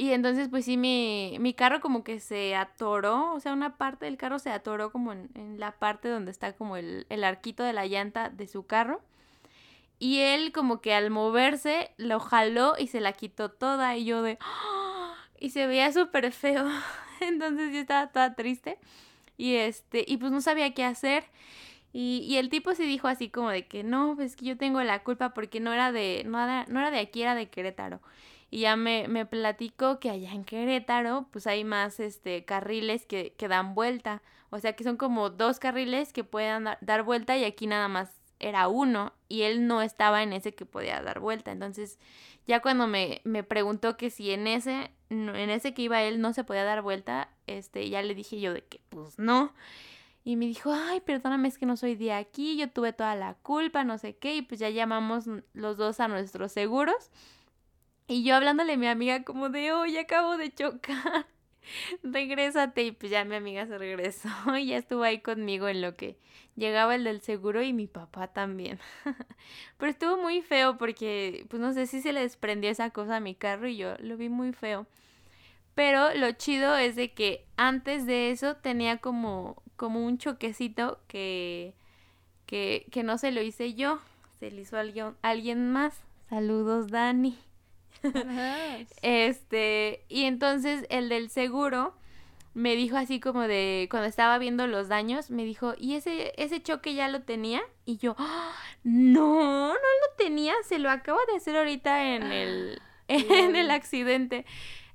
y entonces, pues sí, mi, mi carro como que se atoró, o sea, una parte del carro se atoró como en, en la parte donde está como el, el, arquito de la llanta de su carro. Y él como que al moverse lo jaló y se la quitó toda y yo de... ¡Ah! Y se veía súper feo. Entonces yo estaba toda triste. Y este, y pues no sabía qué hacer. Y, y, el tipo se dijo así como de que no, pues que yo tengo la culpa porque no era de, no era, no era de aquí, era de Querétaro y ya me, me platicó que allá en Querétaro pues hay más este carriles que, que dan vuelta, o sea que son como dos carriles que puedan dar vuelta y aquí nada más era uno y él no estaba en ese que podía dar vuelta, entonces ya cuando me, me preguntó que si en ese, en ese que iba él no se podía dar vuelta, este, ya le dije yo de que pues no. Y me dijo, ay, perdóname, es que no soy de aquí, yo tuve toda la culpa, no sé qué, y pues ya llamamos los dos a nuestros seguros y yo hablándole a mi amiga como de, oye, acabo de chocar, regrésate. Y pues ya mi amiga se regresó y ya estuvo ahí conmigo en lo que llegaba el del seguro y mi papá también. Pero estuvo muy feo porque, pues no sé si se le desprendió esa cosa a mi carro y yo lo vi muy feo. Pero lo chido es de que antes de eso tenía como, como un choquecito que, que, que no se lo hice yo, se lo hizo alguien, alguien más. Saludos, Dani este, y entonces el del seguro me dijo así como de, cuando estaba viendo los daños, me dijo, ¿y ese, ese choque ya lo tenía? Y yo, ¡Ah! no, no lo tenía, se lo acabo de hacer ahorita en el, en el accidente.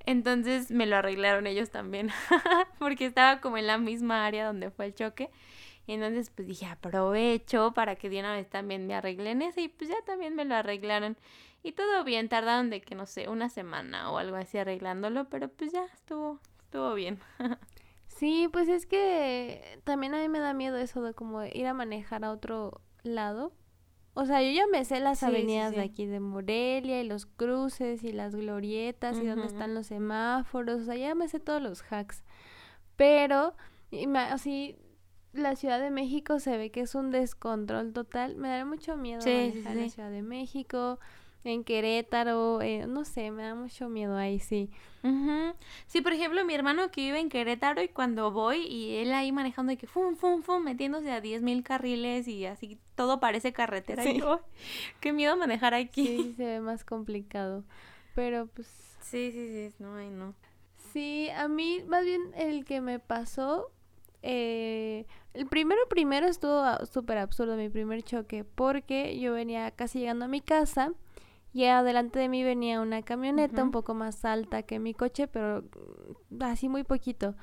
Entonces me lo arreglaron ellos también, porque estaba como en la misma área donde fue el choque. Y entonces pues dije, aprovecho para que de una vez también me arreglen ese y pues ya también me lo arreglaron. Y todo bien, tardaron de que no sé, una semana o algo así arreglándolo, pero pues ya estuvo, estuvo bien. sí, pues es que también a mí me da miedo eso de como ir a manejar a otro lado. O sea, yo ya me sé las avenidas de aquí de Morelia y los cruces y las glorietas y dónde están los semáforos. O sea, ya me sé todos los hacks. Pero, así, la Ciudad de México se ve que es un descontrol total. Me da mucho miedo sí, la Ciudad de México en Querétaro, eh, no sé, me da mucho miedo ahí, sí. Sí, por ejemplo, mi hermano que vive en Querétaro y cuando voy y él ahí manejando y que fum, fum, fum, metiéndose a 10.000 mil carriles y así todo parece carretera. Y yo, qué miedo manejar aquí. Sí, se ve más complicado, pero pues... Sí, sí, sí, no, ay, no. Sí, a mí más bien el que me pasó, eh, el primero primero estuvo súper absurdo mi primer choque porque yo venía casi llegando a mi casa y adelante de mí venía una camioneta un poco más alta que mi coche, pero así muy poquito.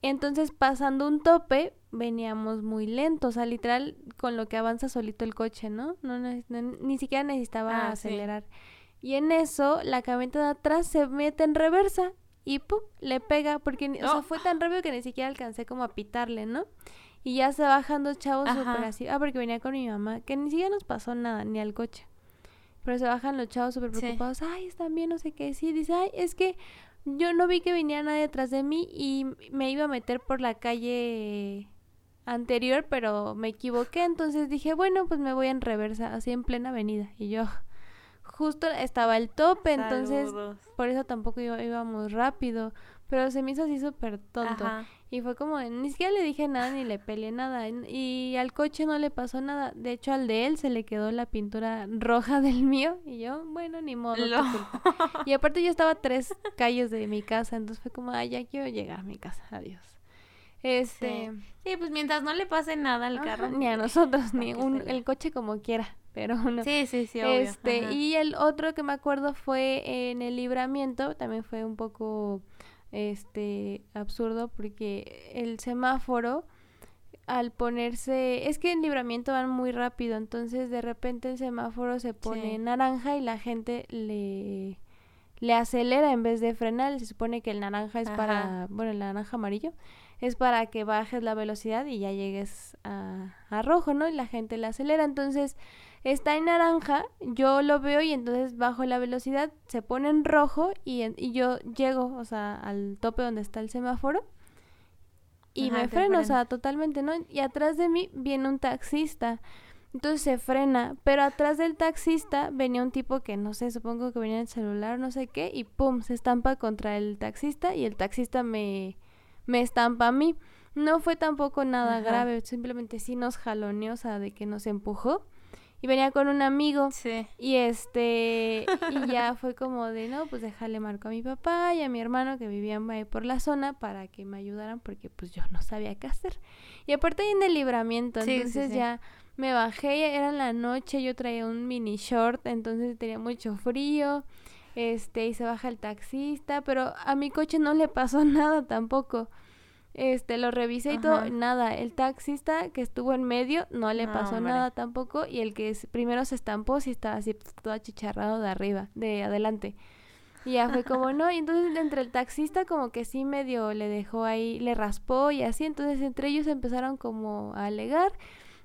Entonces, pasando un tope, veníamos muy lentos, o sea, literal, con lo que avanza solito el coche, ¿no? no, ni siquiera necesitaba ah, acelerar. Y en eso, la camioneta de atrás se mete en reversa y ¡pum! le pega, porque, o sea, fue tan rápido que ni siquiera alcancé como a pitarle, ¿no? Y ya se bajan dos chavos súper así. Ah, porque venía con mi mamá, que ni siquiera nos pasó nada, ni al coche. Pero se bajan los chavos súper preocupados. Ay, están bien, no sé qué. Sí, dice, ay, es que yo no vi que venía nadie detrás de mí y me iba a meter por la calle anterior, pero me equivoqué. Entonces dije, bueno, pues me voy en reversa, así en plena avenida. Y yo, justo estaba el tope, entonces por eso tampoco íbamos rápido. Pero se me hizo así súper tonto. Y fue como, ni siquiera le dije nada ni le peleé nada. Y al coche no le pasó nada. De hecho, al de él se le quedó la pintura roja del mío. Y yo, bueno, ni modo. Y aparte yo estaba a tres calles de mi casa. Entonces fue como, ay, ya quiero llegar a mi casa. Adiós. Este... Sí, pues mientras no le pase nada al carro. Ni a nosotros, ni un, el coche como quiera. Pero uno. Sí, sí, sí, obvio. Este, y el otro que me acuerdo fue en el libramiento. También fue un poco este absurdo porque el semáforo al ponerse es que en libramiento van muy rápido entonces de repente el semáforo se pone naranja y la gente le le acelera en vez de frenar se supone que el naranja es para bueno el naranja amarillo es para que bajes la velocidad y ya llegues a, a rojo no y la gente le acelera entonces está en naranja, yo lo veo y entonces bajo la velocidad, se pone en rojo y, y yo llego, o sea, al tope donde está el semáforo y me freno, o sea, totalmente, ¿no? Y atrás de mí viene un taxista. Entonces se frena, pero atrás del taxista venía un tipo que no sé, supongo que venía en el celular, no sé qué, y pum, se estampa contra el taxista y el taxista me, me estampa a mí. No fue tampoco nada grave, simplemente sí nos jaloneó, o sea, de que nos empujó y venía con un amigo. Sí. Y este, y ya fue como de, no, pues déjale marco a mi papá y a mi hermano que vivían ahí por la zona para que me ayudaran porque pues yo no sabía qué hacer. Y aparte en el libramiento, entonces ya me bajé, era la noche, yo traía un mini short, entonces tenía mucho frío. Este, y se baja el taxista, pero a mi coche no le pasó nada tampoco. Este, lo revisé y todo, nada. El taxista que estuvo en medio no le pasó nada tampoco. Y el que primero se estampó sí estaba así todo achicharrado de arriba, de adelante. Y ya fue como no. Y entonces entre el taxista como que sí medio le dejó ahí, le raspó y así. Entonces entre ellos empezaron como a alegar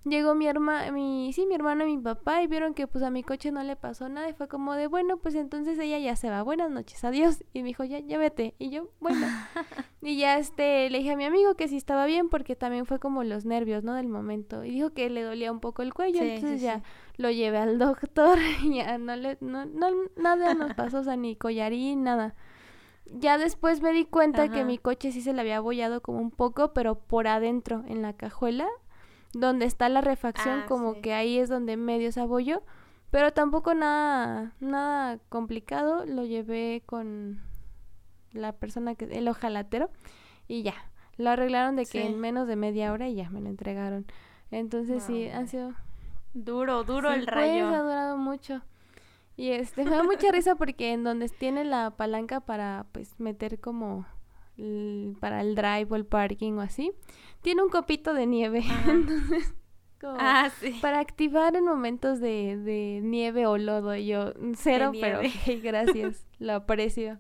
llegó mi hermano, mi, sí, mi hermano y mi papá y vieron que pues a mi coche no le pasó nada y fue como de, bueno, pues entonces ella ya se va, buenas noches, adiós. Y me dijo, ya, ya vete. Y yo, bueno. y ya este, le dije a mi amigo que sí estaba bien porque también fue como los nervios, ¿no? Del momento. Y dijo que le dolía un poco el cuello, entonces ya lo llevé al doctor y ya no le, no, no, nada nos pasó, o sea, ni collarín, nada. Ya después me di cuenta que mi coche sí se le había abollado como un poco, pero por adentro, en la cajuela, donde está la refacción, ah, como que ahí es donde medio se abolló, pero tampoco nada, nada complicado, lo llevé con la persona que, el ojalatero, y ya, lo arreglaron de que en menos de media hora y ya me lo entregaron. Entonces sí, han sido... Duro, duro el pues, rayo. ha durado mucho. Y este, me da mucha risa porque en donde tiene la palanca para pues meter como para el drive o el parking o así, tiene un copito de nieve. Entonces, ah, para activar en momentos de, de nieve o lodo, yo cero, pero gracias, lo aprecio.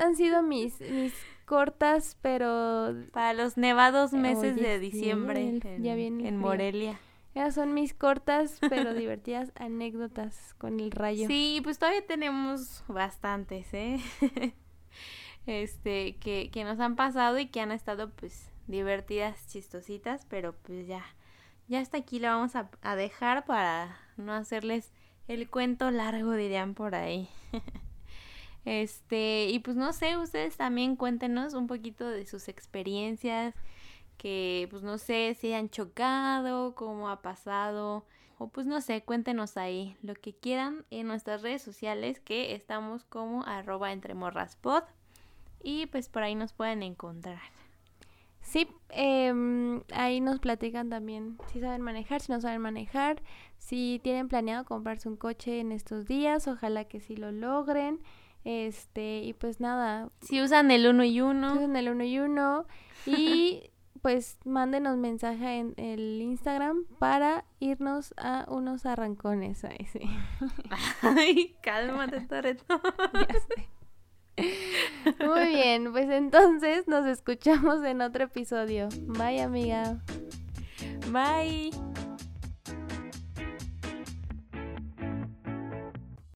Han sido mis, mis cortas, pero... Para los nevados meses de diciembre ya viene en Morelia. Esas son mis cortas pero divertidas anécdotas con el rayo. Sí, pues todavía tenemos bastantes, ¿eh? Este, que, que nos han pasado y que han estado pues divertidas, chistositas, pero pues ya, ya hasta aquí lo vamos a, a dejar para no hacerles el cuento largo, dirían por ahí. este, y pues no sé, ustedes también cuéntenos un poquito de sus experiencias, que pues no sé si han chocado, cómo ha pasado, o pues no sé, cuéntenos ahí lo que quieran en nuestras redes sociales que estamos como arroba entremorraspod y pues por ahí nos pueden encontrar. Sí, eh, ahí nos platican también si saben manejar, si no saben manejar, si tienen planeado comprarse un coche en estos días, ojalá que sí lo logren. Este, y pues nada. Si usan el uno y uno. usan el uno y uno. Y pues mándenos mensaje en el Instagram para irnos a unos arrancones. Ay, sí. Ay, cálmate, Toreto. Muy bien, pues entonces nos escuchamos en otro episodio. Bye, amiga. Bye.